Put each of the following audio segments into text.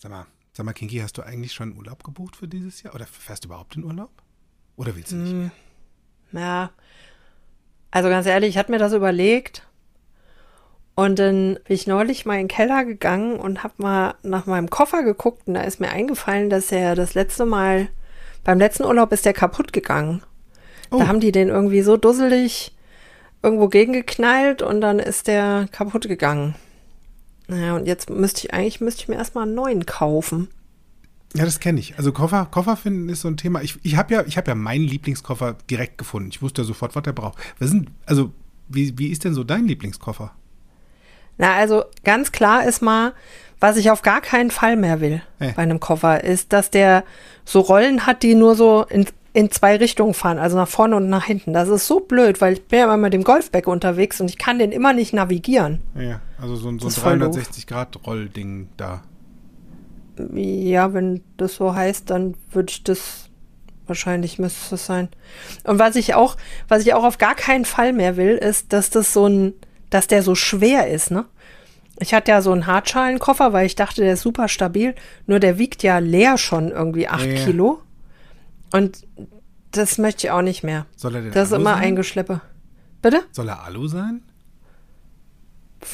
Sag mal, sag mal, Kinky, hast du eigentlich schon Urlaub gebucht für dieses Jahr? Oder fährst du überhaupt in Urlaub? Oder willst du nicht mehr? Ja. Also ganz ehrlich, ich hatte mir das überlegt. Und dann bin ich neulich mal in den Keller gegangen und habe mal nach meinem Koffer geguckt und da ist mir eingefallen, dass er das letzte Mal, beim letzten Urlaub ist der kaputt gegangen. Oh. Da haben die den irgendwie so dusselig irgendwo gegengeknallt und dann ist der kaputt gegangen. Naja, und jetzt müsste ich eigentlich, müsste ich mir erstmal einen neuen kaufen. Ja, das kenne ich. Also Koffer, Koffer finden ist so ein Thema. Ich, ich habe ja, ich hab ja meinen Lieblingskoffer direkt gefunden. Ich wusste ja sofort, was der braucht. Was sind, also, wie, wie ist denn so dein Lieblingskoffer? Na, also ganz klar ist mal, was ich auf gar keinen Fall mehr will Hey. bei einem Koffer, ist, dass der so Rollen hat, die nur so in, in zwei Richtungen fahren, also nach vorne und nach hinten. Das ist so blöd, weil ich bin ja immer mit dem Golfback unterwegs und ich kann den immer nicht navigieren. Ja, also so ein, so ein Das ist voll doof. 360-Grad-Rollding da. Ja, wenn das so heißt, dann würde ich das wahrscheinlich müsste es sein. Und was ich auch, was ich auch auf gar keinen Fall mehr will, ist, dass das so ein, dass der so schwer ist, ne? Ich hatte ja so einen Hartschalenkoffer, weil ich dachte, der ist super stabil. Nur der wiegt ja leer schon irgendwie acht Ja. Kilo. Und das möchte ich auch nicht mehr. Soll er denn Das ist Alu immer sein? eingeschleppe. Bitte? Soll er Alu sein?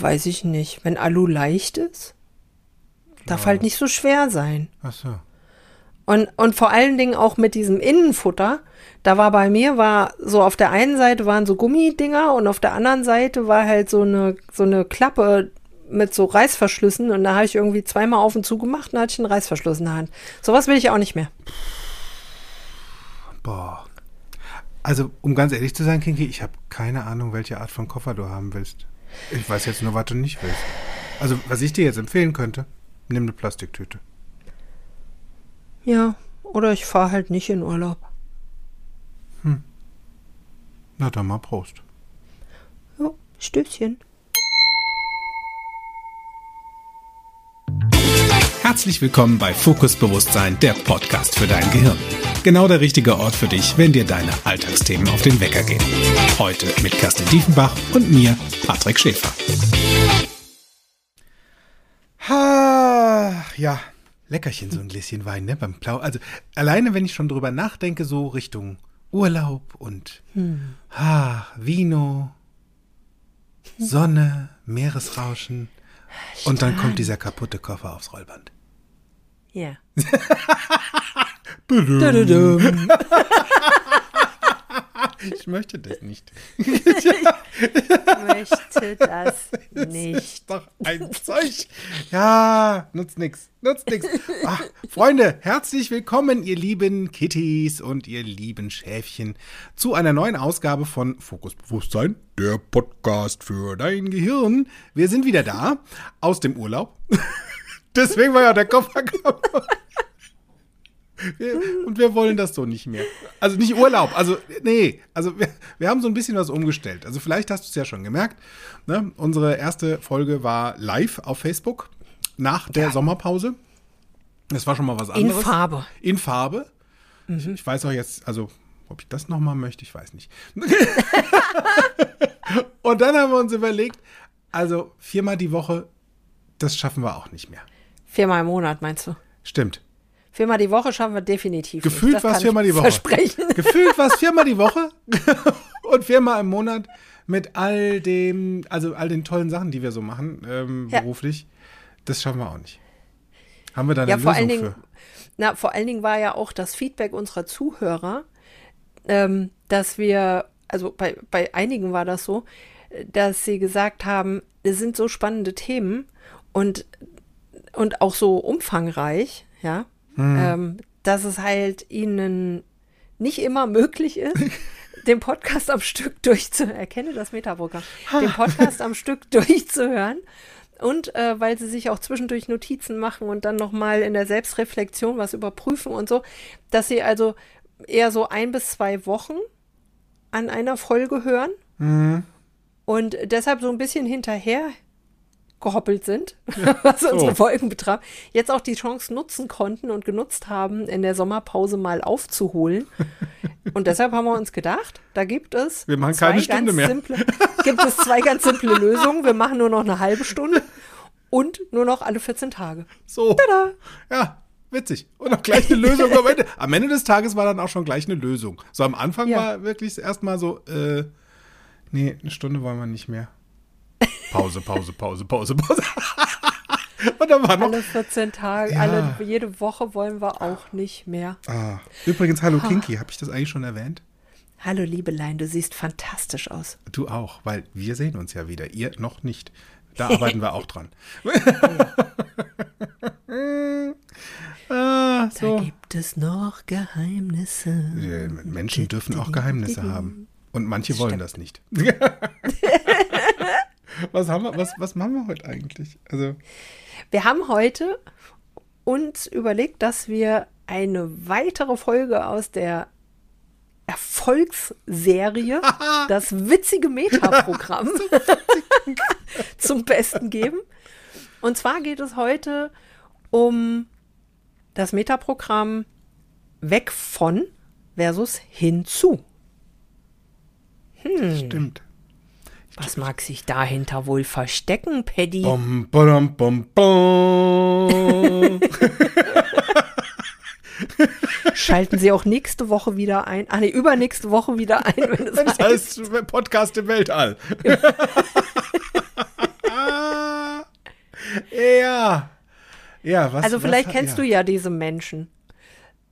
Weiß ich nicht. Wenn Alu leicht ist, darf Ja. halt nicht so schwer sein. Ach so. Und, und vor allen Dingen auch mit diesem Innenfutter. Da war bei mir, war so auf der einen Seite waren so Gummidinger und auf der anderen Seite war halt so eine, so eine Klappe mit so Reißverschlüssen und da habe ich irgendwie zweimal auf und zu gemacht und dann hatte ich einen Reißverschluss in der Hand. Sowas will ich auch nicht mehr. Boah. Also, um ganz ehrlich zu sein, Kinky, ich habe keine Ahnung, welche Art von Koffer du haben willst. Ich weiß jetzt nur, was du nicht willst. Also, was ich dir jetzt empfehlen könnte, nimm eine Plastiktüte. Ja, oder ich fahre halt nicht in Urlaub. Na dann mal Prost. Ja, Stößchen. Herzlich willkommen bei Fokus Bewusstsein, der Podcast für dein Gehirn. Genau der richtige Ort für dich, wenn dir deine Alltagsthemen auf den Wecker gehen. Heute mit Kerstin Diefenbach und mir, Patrick Schäfer. Ha, ja, leckerchen so ein Gläschen Wein, ne, beim Plau. Also alleine, wenn ich schon drüber nachdenke, so Richtung Urlaub und ha, Vino, Sonne, Meeresrauschen und dann kommt dieser kaputte Koffer aufs Rollband. Ja. Ich möchte das nicht. Möchte das nicht. Ist doch ein Zeug. Ja, nutzt nix. Nutzt nix. Ach, Freunde, herzlich willkommen, ihr lieben Kitties und ihr lieben Schäfchen, zu einer neuen Ausgabe von Fokus Bewusstsein, der Podcast für dein Gehirn. Wir sind wieder da, aus dem Urlaub. Deswegen war ja der Koffer kaputt. Und wir wollen das so nicht mehr. Also nicht Urlaub, also nee, also wir, wir haben so ein bisschen was umgestellt. Also vielleicht hast du es ja schon gemerkt. Ne? Unsere erste Folge war live auf Facebook nach der Sommerpause. Das war schon mal was In anderes. Farbe. In Farbe. Ich, ich weiß auch jetzt, also ob ich das nochmal möchte, ich weiß nicht. und dann haben wir uns überlegt, also viermal die Woche, das schaffen wir auch nicht mehr. Viermal im Monat, meinst du? Stimmt. Viermal die Woche schaffen wir definitiv Gefühlt war es viermal die Woche. Versprechen. Gefühlt war es viermal die Woche und viermal im Monat mit all dem, also all den tollen Sachen, die wir so machen, ähm, Ja. beruflich. Das schaffen wir auch nicht. Haben wir da eine Ja, vor Lösung allen Dingen, für? na, vor allen Dingen war ja auch das Feedback unserer Zuhörer, ähm, dass wir, also bei, bei einigen war das so, dass sie gesagt haben, es sind so spannende Themen und, und auch so umfangreich, ja, Hm. ähm, dass es halt ihnen nicht immer möglich ist, den Podcast am Stück durchzuhören. Erkenne das Metaprogramm. Den Podcast am Stück durchzuhören. Und äh, weil sie sich auch zwischendurch Notizen machen und dann nochmal in der Selbstreflexion was überprüfen und so, dass sie also eher so ein bis zwei Wochen an einer Folge hören und deshalb so ein bisschen hinterher gehoppelt sind, was unsere Folgen betraf, jetzt auch die Chance nutzen konnten und genutzt haben, in der Sommerpause mal aufzuholen. Und deshalb haben wir uns gedacht, da gibt es Wir machen zwei keine Stunde ganz mehr. Simple, gibt es zwei ganz simple Lösungen. Wir machen nur noch eine halbe Stunde und nur noch alle 14 Tage. So. Tada! Ja, witzig. Und auch gleich eine Lösung am Ende. Am Ende des Tages war dann auch schon gleich eine Lösung. So am Anfang Ja. war wirklich erstmal so, äh, nee, eine Stunde wollen wir nicht mehr. Pause, Pause, Pause, Pause, Pause. Und dann war noch. Alle 14 Tage, Ja. alle, jede Woche wollen wir auch nicht mehr. Ah, übrigens, hallo Kinky, habe ich das eigentlich schon erwähnt? Hallo Liebelein, du siehst fantastisch aus. Du auch, weil wir sehen uns ja wieder. Ihr noch nicht. Da arbeiten wir auch dran. ah, Da so. gibt es noch Geheimnisse. Menschen dürfen auch Geheimnisse haben. Und manche wollen das nicht. Was, haben wir, was, was machen wir heute eigentlich? Also, Wir haben heute uns überlegt, dass wir eine weitere Folge aus der Erfolgsserie, das witzige Meta-Programm, zum Besten geben. Und zwar geht es heute um das Metaprogramm weg von versus hinzu. stimmt. Was mag sich dahinter wohl verstecken, Paddy? Bom, bom, bom. Schalten Sie auch nächste Woche wieder ein. Ah, nee, übernächste Woche wieder ein, wenn es Das heißt. heißt Podcast im Weltall. ja. Ja, was Also vielleicht was, kennst ja. du ja diese Menschen,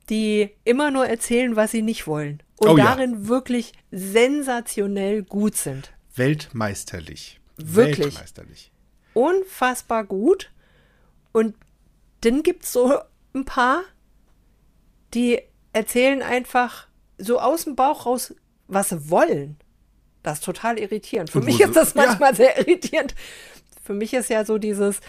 die immer nur erzählen, was sie nicht wollen. Und Oh ja. darin wirklich sensationell gut sind. Weltmeisterlich. Wirklich? Weltmeisterlich. Unfassbar gut. Und dann gibt es so ein paar, die erzählen einfach so aus dem Bauch raus, was sie wollen. Das ist total irritierend. Für mich ist das ja. manchmal sehr irritierend. Für mich ist ja so dieses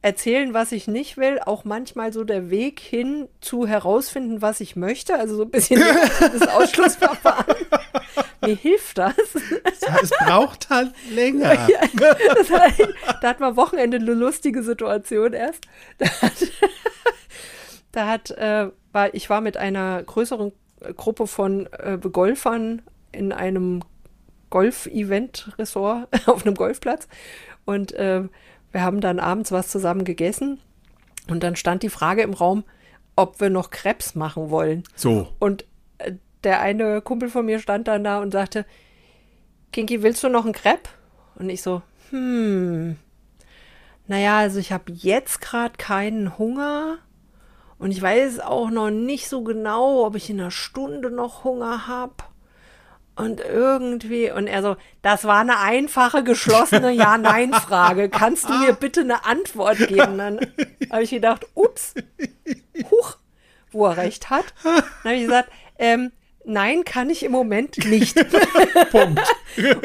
Erzählen, was ich nicht will, auch manchmal so der Weg hin zu herausfinden, was ich möchte. Also so ein bisschen das Ausschlussverfahren. Mir hilft das. Es braucht halt länger. Ja, hat, da hat man Wochenende eine lustige Situation erst. Da hat, da hat äh, war, ich war mit einer größeren Gruppe von äh, Golfern in einem Golf-Event-Ressort auf einem Golfplatz und äh, wir haben dann abends was zusammen gegessen und dann stand die Frage im Raum, ob wir noch Krebs machen wollen. So. Und äh, der eine Kumpel von mir stand dann da und sagte, Kinky, willst du noch einen Crepe? Und ich so, hm, naja, also ich habe jetzt gerade keinen Hunger und ich weiß auch noch nicht so genau, ob ich in einer Stunde noch Hunger habe. Und irgendwie, und er so, das war eine einfache, geschlossene Ja-Nein-Frage. Kannst du mir bitte eine Antwort geben? Dann habe ich gedacht, ups, huch, wo er recht hat. Dann habe ich gesagt, ähm, nein, kann ich im Moment nicht. Punkt.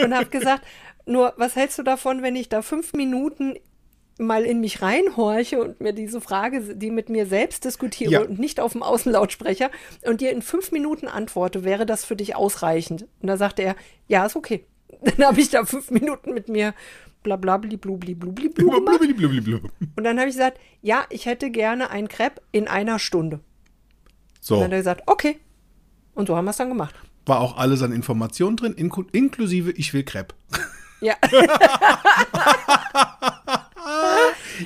Und habe gesagt, nur was hältst du davon, wenn ich da fünf Minuten mal in mich reinhorche und mir diese Frage, die mit mir selbst diskutiere Ja. und nicht auf dem Außenlautsprecher und dir in fünf Minuten antworte, wäre das für dich ausreichend? Und da sagte er, ja, ist okay. Dann habe ich da fünf Minuten mit mir blablabli blubli blubli blu gemacht. Blubbliblibliblub. Und dann habe ich gesagt, ja, ich hätte gerne ein Crepe in einer Stunde. Und So, dann hat er gesagt, okay. Und so haben wir es dann gemacht. war auch alles an Informationen drin, inku- inklusive ich will Crepe. Ja,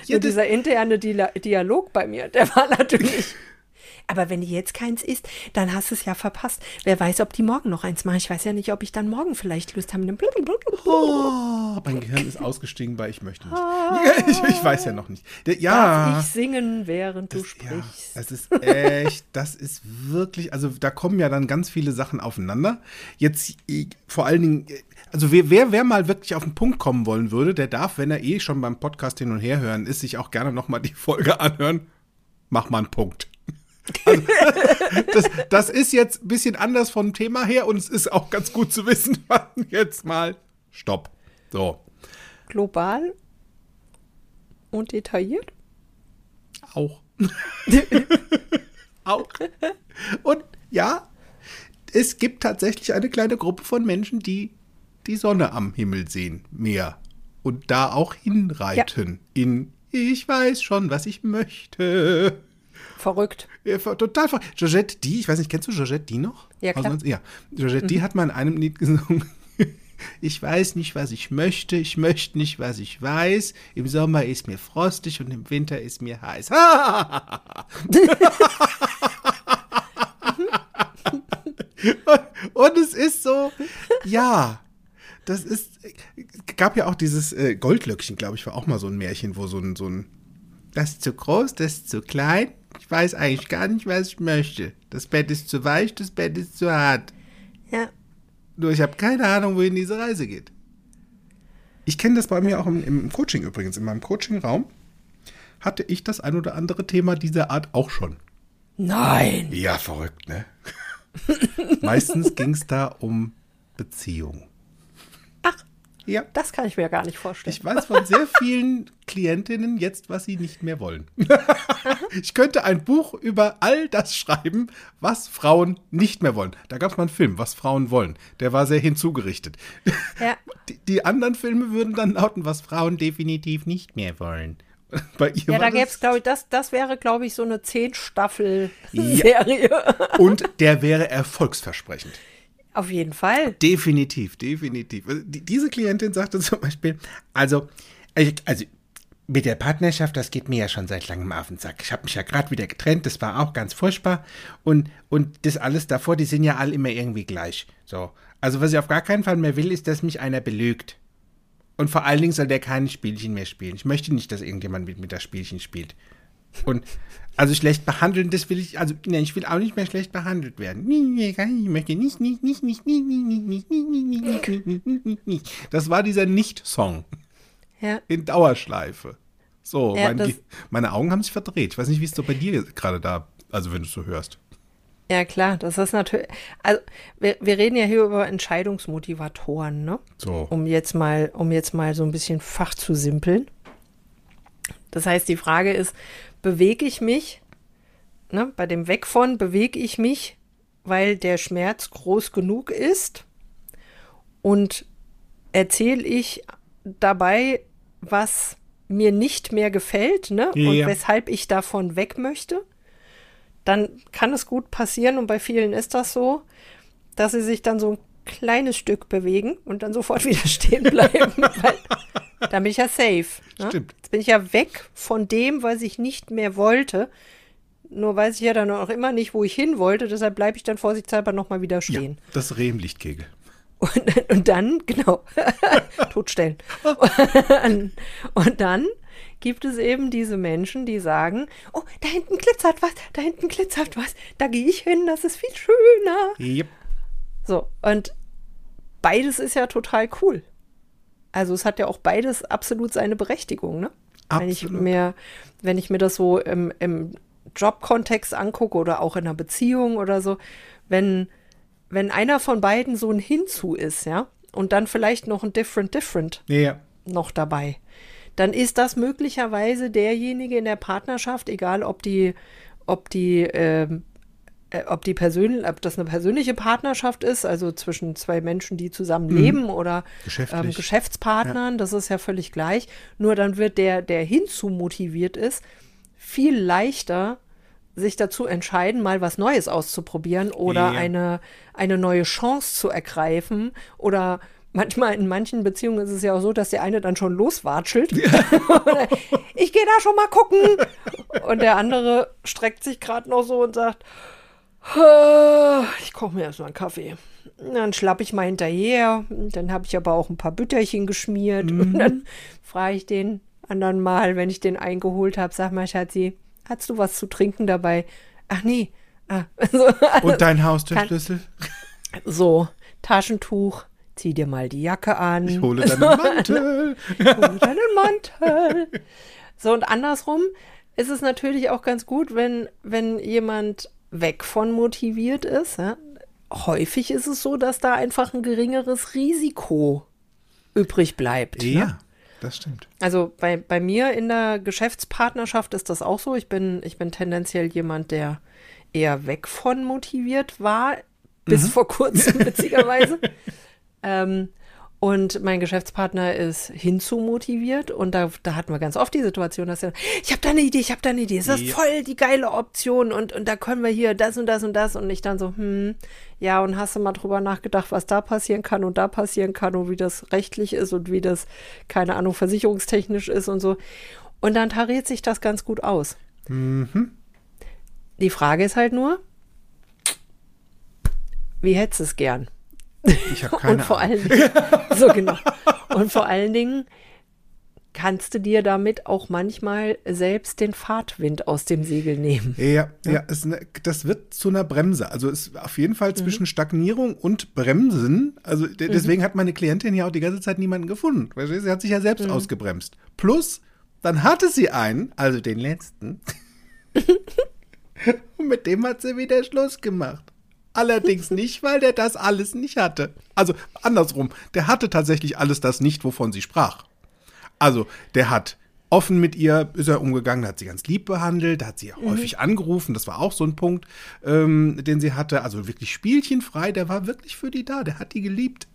Ja, dieser interne Dialog bei mir, der war natürlich. Aber wenn die jetzt keins isst, dann hast du es ja verpasst. Wer weiß, ob die morgen noch eins machen. Ich weiß ja nicht, ob ich dann morgen vielleicht Lust habe. oh, mein Gehirn ist ausgestiegen, weil ich möchte nicht. Ich, ich weiß ja noch nicht. Ja. Darf ich singen, während du Ja, sprichst? es ist echt, das ist wirklich, also da kommen ja dann ganz viele Sachen aufeinander. Jetzt äh, vor allen Dingen, äh, also wer, wer, wer mal wirklich auf den Punkt kommen wollen würde, der darf, wenn er eh schon beim Podcast hin und her hören ist, sich auch gerne nochmal die Folge anhören. Mach mal einen Punkt. Also, das, das ist jetzt ein bisschen anders vom Thema her und es ist auch ganz gut zu wissen, wann jetzt mal Stopp. So, Global und detailliert? auch. auch. Und ja, es gibt tatsächlich eine kleine Gruppe von Menschen, die die Sonne am Himmel sehen, mehr. Und da auch hinreiten in Ich weiß schon, was ich möchte. Verrückt. Ja, total ver Georgette die, ich weiß nicht, kennst du Georgette die noch? Ja, klar. Mhm. Aus uns- ja. Georgette die hat mal in einem Lied gesungen. Ich weiß nicht, was ich möchte. Ich möchte nicht, was ich weiß. Im Sommer ist mir frostig und im Winter ist mir heiß. und es ist so, ja, das ist, gab ja auch dieses äh, Goldlöckchen, glaube ich, war auch mal so ein Märchen, wo so ein, so ein, das ist zu groß, das ist zu klein. Ich weiß eigentlich gar nicht, was ich möchte. Das Bett ist zu weich, das Bett ist zu hart. Ja. Nur ich habe keine Ahnung, wohin diese Reise geht. Ich kenne das bei mir auch im, im Coaching übrigens. In meinem Coaching-Raum hatte ich das ein oder andere Thema dieser Art auch schon. Nein. Ja, verrückt, ne? Meistens ging es da um Beziehung. Ja. das kann ich mir gar nicht vorstellen. Ich weiß von sehr vielen Klientinnen jetzt, was sie nicht mehr wollen. ich könnte ein Buch über all das schreiben, was Frauen nicht mehr wollen. Da gab es mal einen Film, was Frauen wollen. Der war sehr hinzugerichtet. ja. Die, die anderen Filme würden dann lauten, was Frauen definitiv nicht mehr wollen. Ja, da gäbe es, glaube ich, das, das wäre, glaube ich, so eine Zehn-Staffel-Serie. Und der wäre erfolgsversprechend. Auf jeden Fall. Definitiv, definitiv. Also die, diese Klientin sagte zum Beispiel, also, also, mit der Partnerschaft, das geht mir ja schon seit langem auf den Sack. Ich habe mich ja gerade wieder getrennt, das war auch ganz furchtbar. Und, und das alles davor, die sind ja alle immer irgendwie gleich. So. Also, was ich auf gar keinen Fall mehr will, ist, dass mich einer belügt. Und vor allen Dingen soll der keine Spielchen mehr spielen. Ich möchte nicht, dass irgendjemand mit mir das Spielchen spielt. Und also schlecht behandeln, das will ich, also ne, ich will auch nicht mehr schlecht behandelt werden. Nee, nee, Ich möchte nicht, nicht, nicht, nicht, nicht, nicht, nicht, nicht, nicht, nicht, nicht, nicht, nicht, nicht, nicht, nicht. Das war dieser Nicht-Song Ja. in Dauerschleife. So, Ja, mein, meine Augen haben sich verdreht. Ich weiß nicht, wie es so bei dir gerade da, also wenn du es so hörst. Ja, klar, das ist natürlich. Also, wir, wir reden ja hier über Entscheidungsmotivatoren, ne? So. Um jetzt mal, um jetzt mal so ein bisschen Fach zu simpeln. Das heißt, die Frage ist, bewege ich mich, ne, bei dem Weg von bewege ich mich, weil der Schmerz groß genug ist und erzähle ich dabei, was mir nicht mehr gefällt, ne? Ja, und ja. weshalb ich davon weg möchte, dann kann es gut passieren, und bei vielen ist das so, dass sie sich dann so ein kleines Stück bewegen und dann sofort wieder stehen bleiben. weil, dann bin ich ja safe. Ne? Stimmt. Jetzt bin ich ja weg von dem, was ich nicht mehr wollte. Nur weiß ich ja dann auch immer nicht, wo ich hin wollte. Deshalb bleibe ich dann vorsichtshalber nochmal wieder Ja, stehen. das Reh im Lichtkegel. Und, und dann, genau, totstellen. Und, und dann gibt es eben diese Menschen, die sagen, oh, da hinten glitzert was, da hinten glitzert was, da gehe ich hin, das ist viel schöner. Yep. So, und beides ist ja total cool. Also es hat ja auch beides absolut seine Berechtigung, ne? Wenn ich Absolut. mir, wenn ich mir das so im, im Jobkontext angucke oder auch in einer Beziehung oder so, wenn, wenn einer von beiden so ein Hinzu ist, ja, und dann vielleicht noch ein Different Different Ja, noch dabei, dann ist das möglicherweise derjenige in der Partnerschaft, egal ob die, ob die, ähm, äh, ob die persönlich, ob das eine persönliche Partnerschaft ist, also zwischen zwei Menschen, die zusammen leben oder Geschäftlich. ähm, Geschäftspartnern, das ist ja völlig gleich. Nur dann wird der, der hinzu motiviert ist, viel leichter sich dazu entscheiden, mal was Neues auszuprobieren oder Ja. eine, eine neue Chance zu ergreifen oder manchmal in manchen Beziehungen ist es ja auch so, dass der eine dann schon loswatschelt. Oder, ich gehe da schon mal gucken. Und der andere streckt sich gerade noch so und sagt, "Ah, ich koche mir erstmal einen Kaffee. Dann schlapp ich mal hinterher. Dann habe ich aber auch ein paar Bütterchen geschmiert. Und dann frage ich den anderen mal, wenn ich den eingeholt habe, sag mal, Schatzi, hast du was zu trinken dabei? Ach nee. Ah, so, Und dein Haustürschlüssel? so, Taschentuch, zieh dir mal die Jacke an. Ich hole deinen Mantel. hol deinen Mantel. So, und andersrum ist es natürlich auch ganz gut, wenn, wenn jemand weg von motiviert ist. Ja? Häufig ist es so, dass da einfach ein geringeres Risiko übrig bleibt. Ne? Ja, das stimmt. Also bei, bei mir in der Geschäftspartnerschaft ist das auch so. Ich bin, ich bin tendenziell jemand, der eher weg von motiviert war, bis vor kurzem witzigerweise. ähm, Und mein Geschäftspartner ist hinzumotiviert und da, da hatten wir ganz oft die Situation, dass er, ich habe da eine Idee, ich habe da eine Idee, das ist Ja. voll die geile Option und, und da können wir hier das und das und das und ich dann so, hm, ja, und hast du mal drüber nachgedacht, was da passieren kann und da passieren kann und wie das rechtlich ist und wie das, keine Ahnung, versicherungstechnisch ist und so. Und dann tariert sich das ganz gut aus. Die Frage ist halt nur, wie hättest du es gern? Ich habe keine und vor Ahnung. allen Dingen, so genau. Und vor allen Dingen kannst du dir damit auch manchmal selbst den Fahrtwind aus dem Segel nehmen. Ja, ja, ist ne, das wird zu einer Bremse. Also ist auf jeden Mhm. Fall zwischen Stagnierung und Bremsen. Also de- deswegen hat meine Klientin ja auch die ganze Zeit niemanden gefunden. Sie hat sich ja Mhm. selbst ausgebremst. Plus, dann hatte sie einen, also den letzten. und mit dem hat sie wieder Schluss gemacht. Allerdings nicht, weil der das alles nicht hatte. Also andersrum, der hatte tatsächlich alles das nicht, wovon sie sprach. Also, der hat offen mit ihr, ist er umgegangen, hat sie ganz lieb behandelt, hat sie häufig angerufen, das war auch so ein Punkt, ähm, den sie hatte. Also wirklich spielchenfrei, der war wirklich für die da, der hat die geliebt.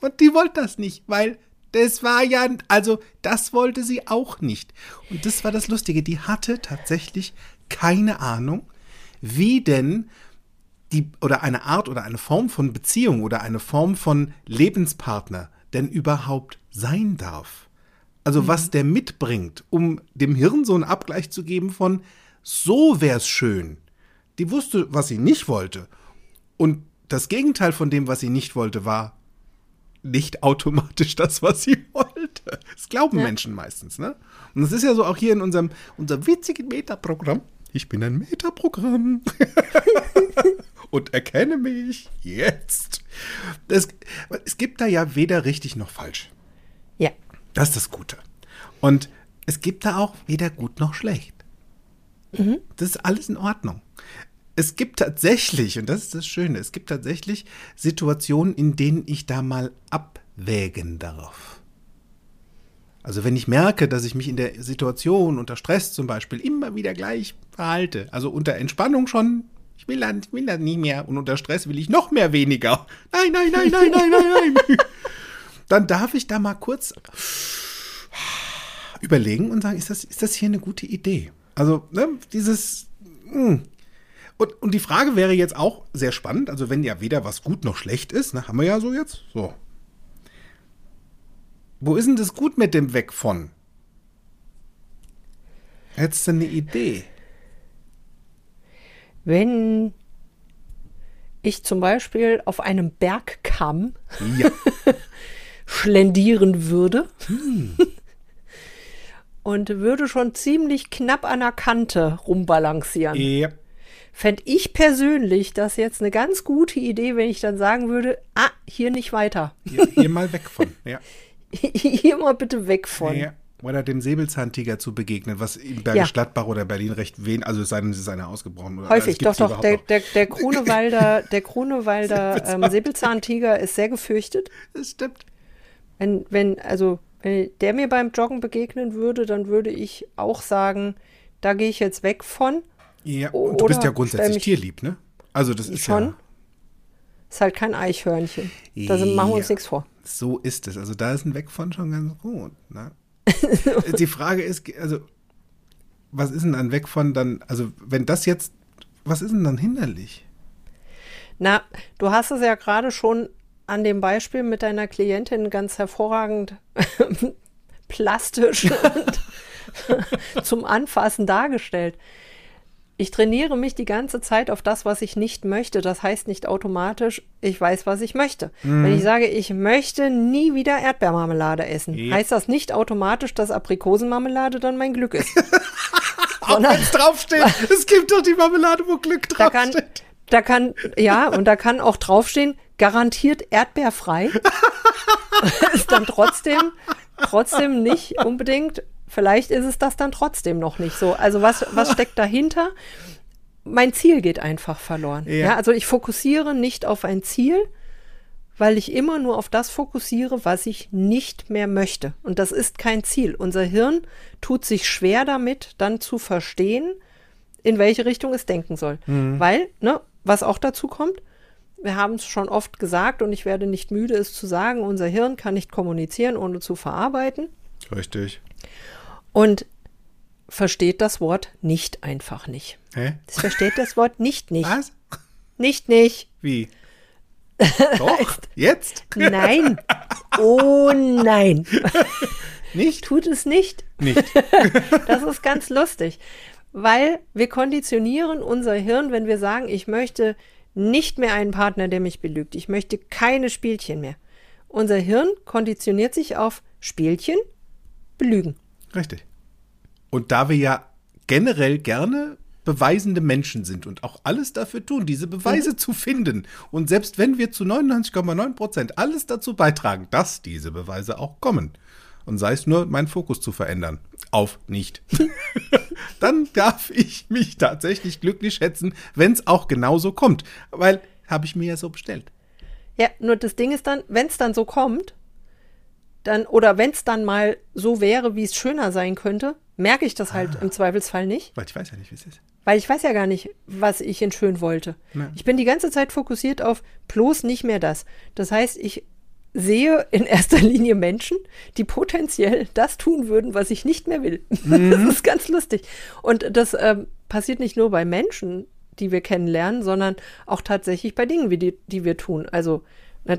Und die wollte das nicht, weil das war ja, also das wollte sie auch nicht. Und das war das Lustige, die hatte tatsächlich keine Ahnung, wie denn die oder eine Art oder eine Form von Beziehung oder eine Form von Lebenspartner denn überhaupt sein darf. Also was der mitbringt, um dem Hirn so einen Abgleich zu geben von so wär's schön. Die wusste, was sie nicht wollte. Und das Gegenteil von dem, was sie nicht wollte, war nicht automatisch das, was sie wollte. Das glauben Menschen meistens, ne? Und das ist ja so auch hier in unserem, unserem witzigen Metaprogramm. Ich bin ein Metaprogramm. Und erkenne mich jetzt. Es, es gibt da ja weder richtig noch falsch. Ja. Das ist das Gute. Und es gibt da auch weder gut noch schlecht. Das ist alles in Ordnung. Es gibt tatsächlich, und das ist das Schöne, es gibt tatsächlich Situationen, in denen ich da mal abwägen darf. Also wenn ich merke, dass ich mich in der Situation unter Stress zum Beispiel immer wieder gleich verhalte, also unter Entspannung schon, ich will das, ich will das nicht mehr und unter Stress will ich noch mehr weniger. Nein, nein, nein, nein, nein, nein, nein. Dann darf ich da mal kurz überlegen und sagen, ist das, ist das hier eine gute Idee? Also, ne, dieses. Mh. Und, und die Frage wäre jetzt auch sehr spannend, also wenn ja weder was gut noch schlecht ist, ne, haben wir ja so jetzt. So. Wo ist denn das gut mit dem Weg von? Hättest du eine Idee? Wenn ich zum Beispiel auf einem Bergkamm Ja. schlendieren würde und würde schon ziemlich knapp an der Kante rumbalancieren. ja. Fände ich persönlich das jetzt eine ganz gute Idee, wenn ich dann sagen würde, ah, hier nicht weiter. Hier, hier mal weg von. Ja. hier mal bitte weg von. ja. Oder dem Säbelzahntiger zu begegnen, was in Bergisch Gladbach oder Berlin recht wen, also es sei denn, es ist einer ausgebrochen. Oder, Häufig, gibt's doch, doch. Der, der, der Grunewalder, der Grunewalder ähm, Säbelzahntiger ist sehr gefürchtet. Das stimmt. Wenn, wenn, also, wenn der mir beim Joggen begegnen würde, dann würde ich auch sagen, da gehe ich jetzt weg von. Ja, und du bist ja grundsätzlich tierlieb, ne? Also das ist Schon. ja. Ist halt kein Eichhörnchen. Da sind, machen wir uns Ja. nichts vor. So ist es. Also da ist ein Weg von schon ganz gut. Ne? Die Frage ist, also was ist denn dann weg von dann, also wenn das jetzt, was ist denn dann hinderlich? Na, du hast es ja gerade schon an dem Beispiel mit deiner Klientin ganz hervorragend plastisch und zum Anfassen dargestellt. Ich trainiere mich die ganze Zeit auf das, was ich nicht möchte. Das heißt nicht automatisch, ich weiß, was ich möchte. Wenn ich sage, ich möchte nie wieder Erdbeermarmelade essen, Ja. heißt das nicht automatisch, dass Aprikosenmarmelade dann mein Glück ist. Auch wenn es draufsteht. es gibt doch die Marmelade, wo Glück Da kann, draufsteht. da kann, ja, und da kann auch draufstehen, garantiert erdbeerfrei. ist dann trotzdem, trotzdem nicht unbedingt, vielleicht ist es das dann trotzdem noch nicht so. Also was, was steckt dahinter? Mein Ziel geht einfach verloren. Ja. Ja. also ich fokussiere nicht auf ein Ziel, weil ich immer nur auf das fokussiere, was ich nicht mehr möchte. Und das ist kein Ziel. Unser Hirn tut sich schwer damit, dann zu verstehen, in welche Richtung es denken soll. Weil, ne, was auch dazu kommt, wir haben es schon oft gesagt und ich werde nicht müde, es zu sagen, unser Hirn kann nicht kommunizieren, ohne zu verarbeiten. Richtig. Und versteht das Wort nicht einfach nicht. Hä? Es versteht das Wort nicht nicht. Was? Nicht nicht. Wie? Doch, jetzt? Nein. Oh nein. Nicht? Tut es nicht. Nicht. Das ist ganz lustig, weil wir konditionieren unser Hirn, wenn wir sagen, ich möchte nicht mehr einen Partner, der mich belügt. Ich möchte keine Spielchen mehr. Unser Hirn konditioniert sich auf Spielchen, belügen. Richtig. Und da wir ja generell gerne beweisende Menschen sind und auch alles dafür tun, diese Beweise Mhm. zu finden. Und selbst wenn wir zu 99,9 Prozent alles dazu beitragen, dass diese Beweise auch kommen. Und sei es nur, meinen Fokus zu verändern. Auf nicht. Dann darf ich mich tatsächlich glücklich schätzen, wenn es auch genauso kommt. Weil habe ich mir ja so bestellt. Ja, nur das Ding ist dann, wenn es dann so kommt, dann, oder wenn es dann mal so wäre, wie es schöner sein könnte, merke ich das halt im Zweifelsfall nicht, Weil ich weiß ja nicht, wie es ist. weil ich weiß ja gar nicht, was ich in schön wollte. Ja. Ich bin die ganze Zeit fokussiert auf bloß nicht mehr das. Das heißt, ich sehe in erster Linie Menschen, die potenziell das tun würden, was ich nicht mehr will. Das ist ganz lustig. Und das ähm, passiert nicht nur bei Menschen, die wir kennenlernen, sondern auch tatsächlich bei Dingen, wie die, die wir tun. Also ne,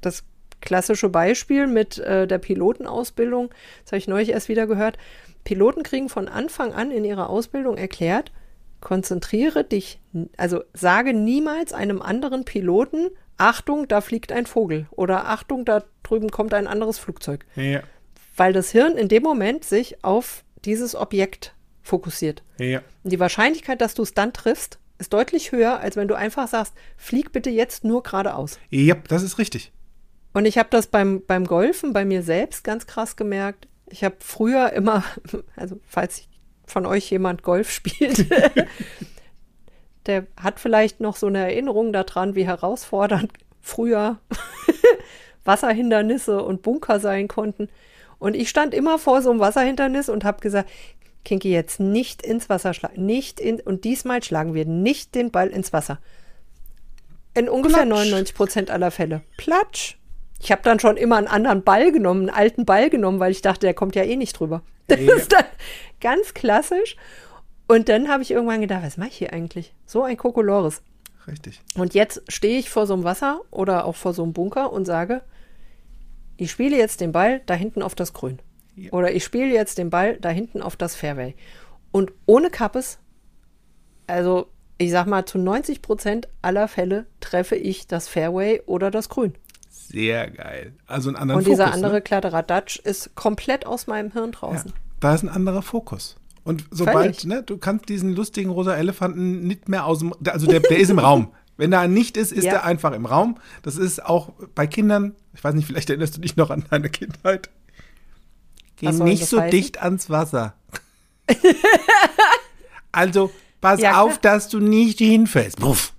das klassische Beispiel mit äh, der Pilotenausbildung, das habe ich neulich erst wieder gehört. Piloten kriegen von Anfang an in ihrer Ausbildung erklärt, konzentriere dich, also sage niemals einem anderen Piloten, Achtung, da fliegt ein Vogel oder Achtung, da drüben kommt ein anderes Flugzeug, Ja. weil das Hirn in dem Moment sich auf dieses Objekt fokussiert. Ja. Und die Wahrscheinlichkeit, dass du es dann triffst, ist deutlich höher, als wenn du einfach sagst, flieg bitte jetzt nur geradeaus. Ja, das ist richtig. Und ich habe das beim, beim Golfen bei mir selbst ganz krass gemerkt. Ich habe früher immer, also falls von euch jemand Golf spielt, der hat vielleicht noch so eine Erinnerung daran, wie herausfordernd früher Wasserhindernisse und Bunker sein konnten. Und ich stand immer vor so einem Wasserhindernis und habe gesagt, Kinky, jetzt nicht ins Wasser schlagen, nicht in, und diesmal schlagen wir nicht den Ball ins Wasser. In ungefähr Platsch. 99 Prozent aller Fälle. Platsch. Ich habe dann schon immer einen anderen Ball genommen, einen alten Ball genommen, weil ich dachte, der kommt ja eh nicht drüber. Das Ja. ist dann ganz klassisch. Und dann habe ich irgendwann gedacht, was mache ich hier eigentlich? So ein Kokolores. Richtig. Und jetzt stehe ich vor so einem Wasser oder auch vor so einem Bunker und sage, ich spiele jetzt den Ball da hinten auf das Grün. Ja. Oder ich spiele jetzt den Ball da hinten auf das Fairway. Und ohne Kappes, also ich sag mal, zu 90 Prozent aller Fälle treffe ich das Fairway oder das Grün. Sehr geil. Also ein anderer Und Fokus. dieser andere ne? Kladderadatsch ist komplett aus meinem Hirn draußen. Ja, da ist ein anderer Fokus. Und sobald, Völlig. ne, du kannst diesen lustigen rosa Elefanten nicht mehr aus dem, also der, der ist im Raum. Wenn da ein nicht ist, ist Ja. er einfach im Raum. Das ist auch bei Kindern, ich weiß nicht, vielleicht erinnerst du dich noch an deine Kindheit. Geh nicht so heißen? dicht ans Wasser. also, pass Ja, auf, dass du nicht hinfällst. Puff.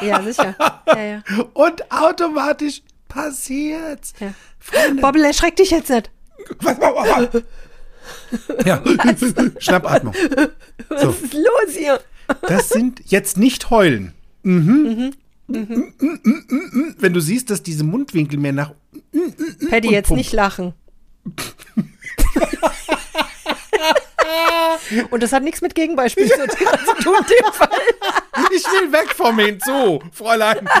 Ja, sicher. Ja. Und automatisch passiert's. Ja. Freunde, Bobbel, erschreck dich jetzt nicht. was, was, was? Ja, Schnappatmung. So. Was ist los hier? Das sind jetzt nicht heulen. Mhm. Mhm, mhm, mhm, mhm. Wenn du siehst, dass diese Mundwinkel mehr nach. Paddy, jetzt nicht lachen. Und das hat nichts mit Gegenbeispiel zu tun in dem Fall. Ich will weg vom Hinzu, Fräulein.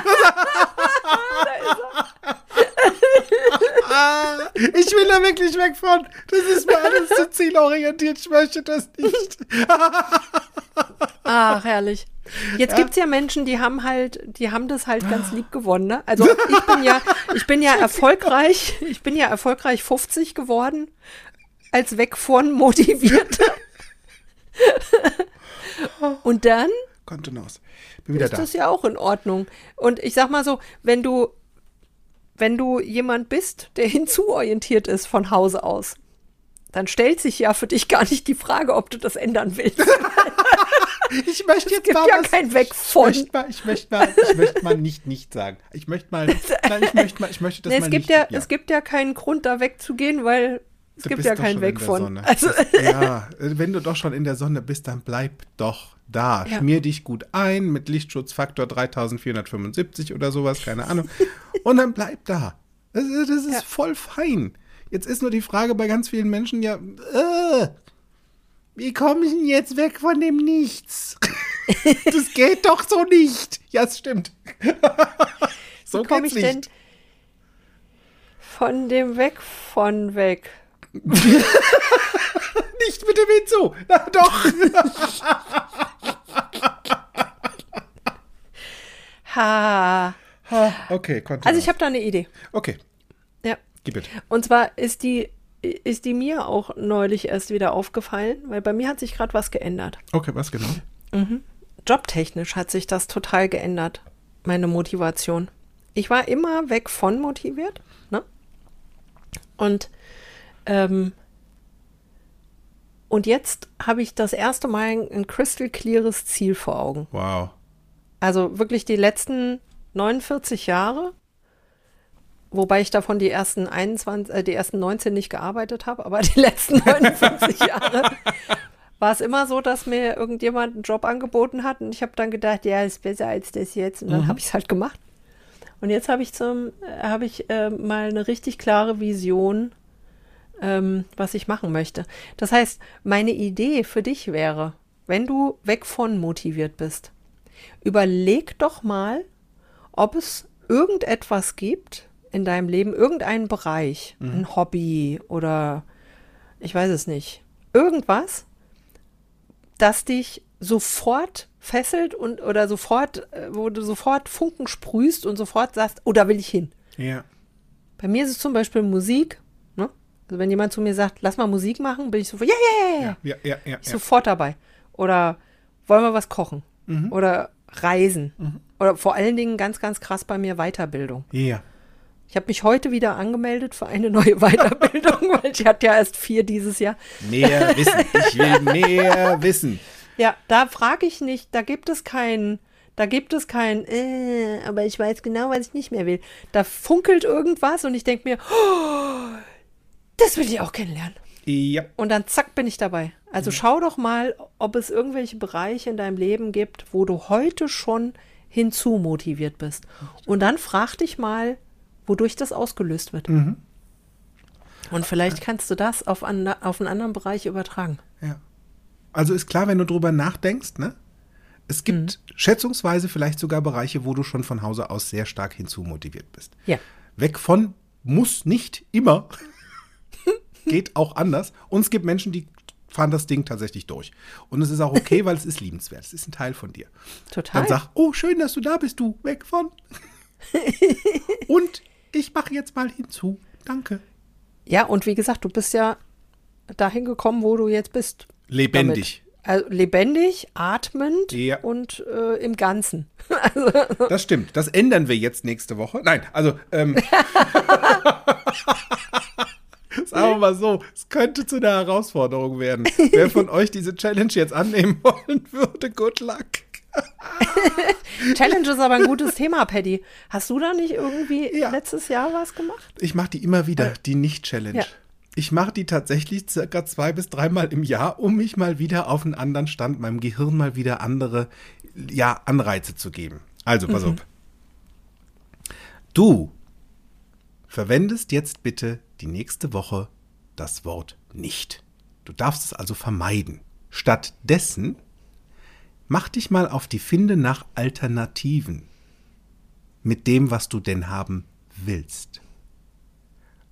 Ich will da wirklich weg von. Das ist mir alles zu zielorientiert. Ich möchte das nicht. Ach, herrlich. Jetzt gibt's ja Menschen, die haben halt, die haben das halt ganz lieb gewonnen. Ne? Also ich bin ja, ich bin ja erfolgreich, ich bin ja erfolgreich 50 geworden als weg von motivierte. Und dann Kontenance. Bin wieder ist da. das ja auch in Ordnung. Und ich sag mal so, wenn du, wenn du jemand bist, der hinzuorientiert ist von Hause aus, dann stellt sich ja für dich gar nicht die Frage, ob du das ändern willst. Ich möchte jetzt gibt mal ja was. kein Weg Ich von. möchte mal, ich möchte mal, ich möchte mal nicht nicht sagen. Ich möchte mal, nein, ich möchte mal, ich möchte das Nee, mal es gibt nicht. ja, es gibt ja keinen Grund, da wegzugehen, weil Es gibt ja kein Weg von. Also, Ja, wenn du doch schon in der Sonne bist, dann bleib doch da. Ja. Schmier dich gut ein mit Lichtschutzfaktor 3475 oder sowas, keine Ahnung. Und dann bleib da. Das, ist- das ist Ja. voll fein. Jetzt ist nur die Frage bei ganz vielen Menschen ja, äh, wie komme ich denn jetzt weg von dem Nichts? das geht doch so nicht. Ja, es stimmt. so komme ich nicht. denn von dem Weg von weg? Nicht mit dem Hinzu. Na doch. Ha. Okay, konnte. Also ich habe da eine Idee. Okay, Ja. gib it. Und zwar ist die, ist die mir auch neulich erst wieder aufgefallen, weil bei mir hat sich gerade was geändert. Okay, was genau? Jobtechnisch hat sich das total geändert, meine Motivation. Ich war immer weg von motiviert, ne? Und, ähm, und jetzt habe ich das erste Mal ein, ein crystal cleares Ziel vor Augen. Wow. Also wirklich die letzten 49 Jahre, wobei ich davon die ersten 21, äh, die ersten 19 nicht gearbeitet habe, aber die letzten 49 Jahre war es immer so, dass mir irgendjemand einen Job angeboten hat und ich habe dann gedacht, ja, ist besser als das jetzt und dann habe ich es halt gemacht. Und jetzt habe ich zum, äh, habe ich äh, mal eine richtig klare Vision, ähm, was ich machen möchte. Das heißt, meine Idee für dich wäre, wenn du weg von motiviert bist, überleg doch mal, ob es irgendetwas gibt in deinem Leben, irgendeinen Bereich, ein Hobby oder ich weiß es nicht, irgendwas, das dich sofort fesselt und oder sofort, äh, wo du sofort Funken sprühst und sofort sagst, oh, da will ich hin. Ja. Bei mir ist es zum Beispiel Musik. Also wenn jemand zu mir sagt, lass mal Musik machen, bin ich sofort, ja, ja, ja, ja. Ja, ja, ja. Sofort dabei. Oder wollen wir was kochen? Oder reisen. Oder vor allen Dingen ganz, ganz krass bei mir Weiterbildung. ja. Ich habe mich heute wieder angemeldet für eine neue Weiterbildung, weil ich hatte ja erst vier dieses Jahr. Mehr Wissen. Ich will mehr Wissen. Ja, da frage ich nicht, da gibt es kein, da gibt es kein, äh, aber ich weiß genau, was ich nicht mehr will. Da funkelt irgendwas und ich denke mir, oh, das will ich auch kennenlernen. Ja. Und dann zack bin ich dabei. Also schau doch mal, ob es irgendwelche Bereiche in deinem Leben gibt, wo du heute schon hinzu motiviert bist. Und dann frag dich mal, wodurch das ausgelöst wird. Und vielleicht kannst du das auf, an, auf einen anderen Bereich übertragen. Ja. Also ist klar, wenn du drüber nachdenkst, ne? Es gibt schätzungsweise vielleicht sogar Bereiche, wo du schon von Hause aus sehr stark hinzu motiviert bist. Ja. Weg von muss nicht immer. Geht auch anders. Und es gibt Menschen, die fahren das Ding tatsächlich durch. Und es ist auch okay, weil es ist liebenswert. Es ist ein Teil von dir. Total. Dann sag, oh, schön, dass du da bist, du. Weg von. Und ich mache jetzt mal hinzu. Danke. Ja, und wie gesagt, du bist ja dahin gekommen, wo du jetzt bist. Lebendig. Also lebendig, atmend Ja. und äh, im Ganzen. Das stimmt. Das ändern wir jetzt nächste Woche. Nein, also, ähm, sagen wir mal so, es könnte zu einer Herausforderung werden. Wer von euch diese Challenge jetzt annehmen wollen würde, good luck. Challenge ist aber ein gutes Thema, Paddy. Hast du da nicht irgendwie Ja. letztes Jahr was gemacht? Ich mache die immer wieder, die Nicht-Challenge. Ja. Ich mache die tatsächlich circa zwei bis dreimal im Jahr, um mich mal wieder auf einen anderen Stand, meinem Gehirn mal wieder andere ja, Anreize zu geben. Also, pass auf. Du verwendest jetzt bitte die nächste Woche das Wort nicht. Du darfst es also vermeiden. Stattdessen mach dich mal auf die Finde nach Alternativen mit dem, was du denn haben willst.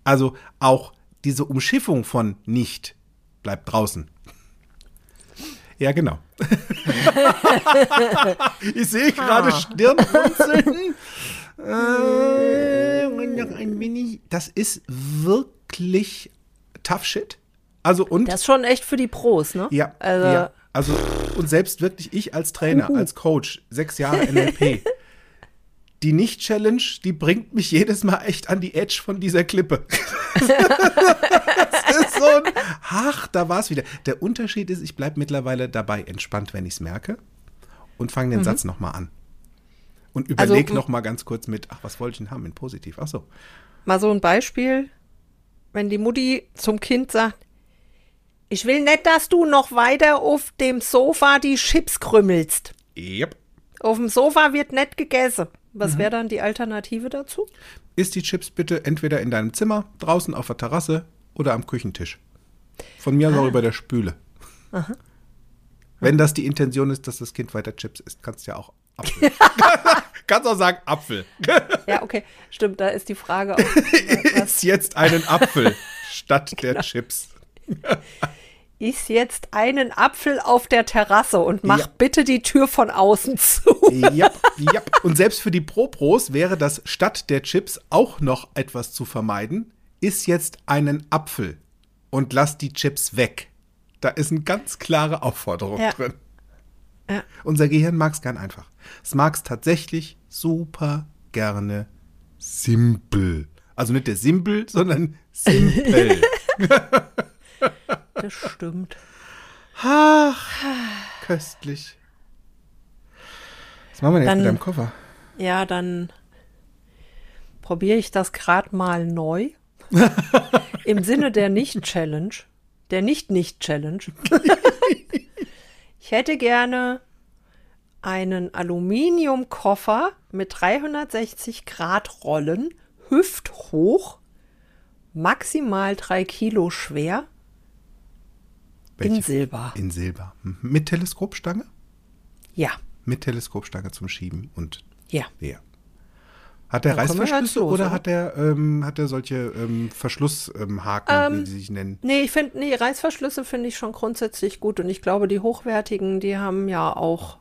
Also auch diese Umschiffung von nicht bleibt draußen. Ja, genau. ich sehe gerade Stirnrunzeln. Äh, und noch ein wenig. Das ist wirklich tough shit. Also und Das ist schon echt für die Pros, ne? ja, Also, ja. Also, und selbst wirklich ich als Trainer, als Coach, sechs Jahre NLP, die Nicht-Challenge, die bringt mich jedes Mal echt an die Edge von dieser Klippe. das ist so ein, ach, da war es wieder. Der Unterschied ist, ich bleibe mittlerweile dabei entspannt, wenn ich es merke und fange den Satz nochmal an. Und Mhm. Also, überlege m- noch mal ganz kurz mit, ach, was wollte ich denn haben in positiv? Ach so. mal so ein Beispiel. wenn die Mutti zum Kind sagt, ich will nicht, dass du noch weiter auf dem Sofa die Chips krümmelst. Yep. Auf dem Sofa wird nicht gegessen. Mhm. Was wäre dann die Alternative dazu? Isst die Chips bitte entweder in deinem Zimmer, draußen auf der Terrasse oder am Küchentisch. Von mir aus auch über der Spüle. Wenn das die Intention ist, dass das Kind weiter Chips isst, kannst du ja auch Apfel. kannst auch sagen Apfel. Ja, okay, stimmt, da ist die Frage auch, Iss jetzt einen Apfel statt der Chips. ist jetzt einen Apfel auf der Terrasse und mach Ja. bitte die Tür von außen zu. Ja, ja. Und selbst für die Pro-Pros wäre das statt der Chips auch noch etwas zu vermeiden. Iss jetzt einen Apfel und lass die Chips weg. Da ist eine ganz klare Aufforderung Ja. drin. Unser Gehirn mag es gern einfach. Es mag es tatsächlich super gerne simpel. Also nicht der Simpel, sondern simpel. Das stimmt. Ach, köstlich. Was machen wir denn jetzt Dann- mit deinem Koffer? Ja, dann probiere ich das gerade mal neu. Im Sinne der Nicht-Challenge. Der Nicht-Nicht-Challenge. ich hätte gerne einen Aluminiumkoffer mit 360 Grad Rollen, hüfthoch, maximal drei Kilo schwer, in Welche? Silber. In Silber. Mhm. Mit Teleskopstange? Ja, Mit Teleskopstange zum Schieben und ja. ja. Hat der Dann Reißverschlüsse los, oder oder? hat der, ähm, hat der solche ähm, Verschlusshaken, wie sie sich nennen? Nee, ich finde, nee, Reißverschlüsse finde ich schon grundsätzlich gut. Und ich glaube, die hochwertigen, die haben ja auch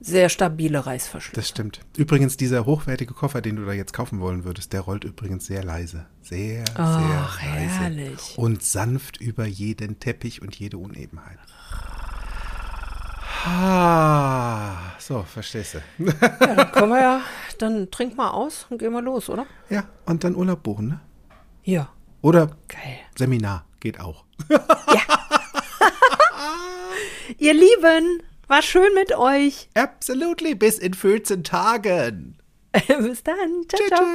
sehr stabile Reißverschlüsse. Das stimmt. Übrigens, dieser hochwertige Koffer, den du da jetzt kaufen wollen würdest, der rollt übrigens sehr leise. Sehr, Ach, sehr leise. herrlich. Und sanft über jeden Teppich und jede Unebenheit. Ah, so, verstehst du. Ja, dann können wir ja, dann trink mal aus und gehen wir los, oder? ja, und dann Urlaub buchen, ne? Ja. Oder Geil. Seminar, geht auch. Ihr Lieben, war schön mit euch. Absolutely, bis in 14 Tagen. Bis dann. Ciao, ciao.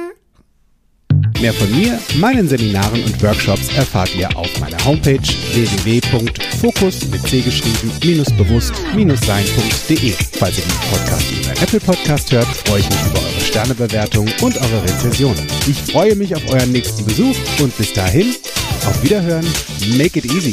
Mehr von mir, meinen Seminaren und Workshops erfahrt ihr auf meiner Homepage www.fokus mit C geschrieben minus bewusst minus sein.de. Falls ihr den Podcast über Apple Podcast hört, freue ich mich über eure Sternebewertung und eure Rezension. Ich freue mich auf euren nächsten Besuch und bis dahin, auf Wiederhören, make it easy.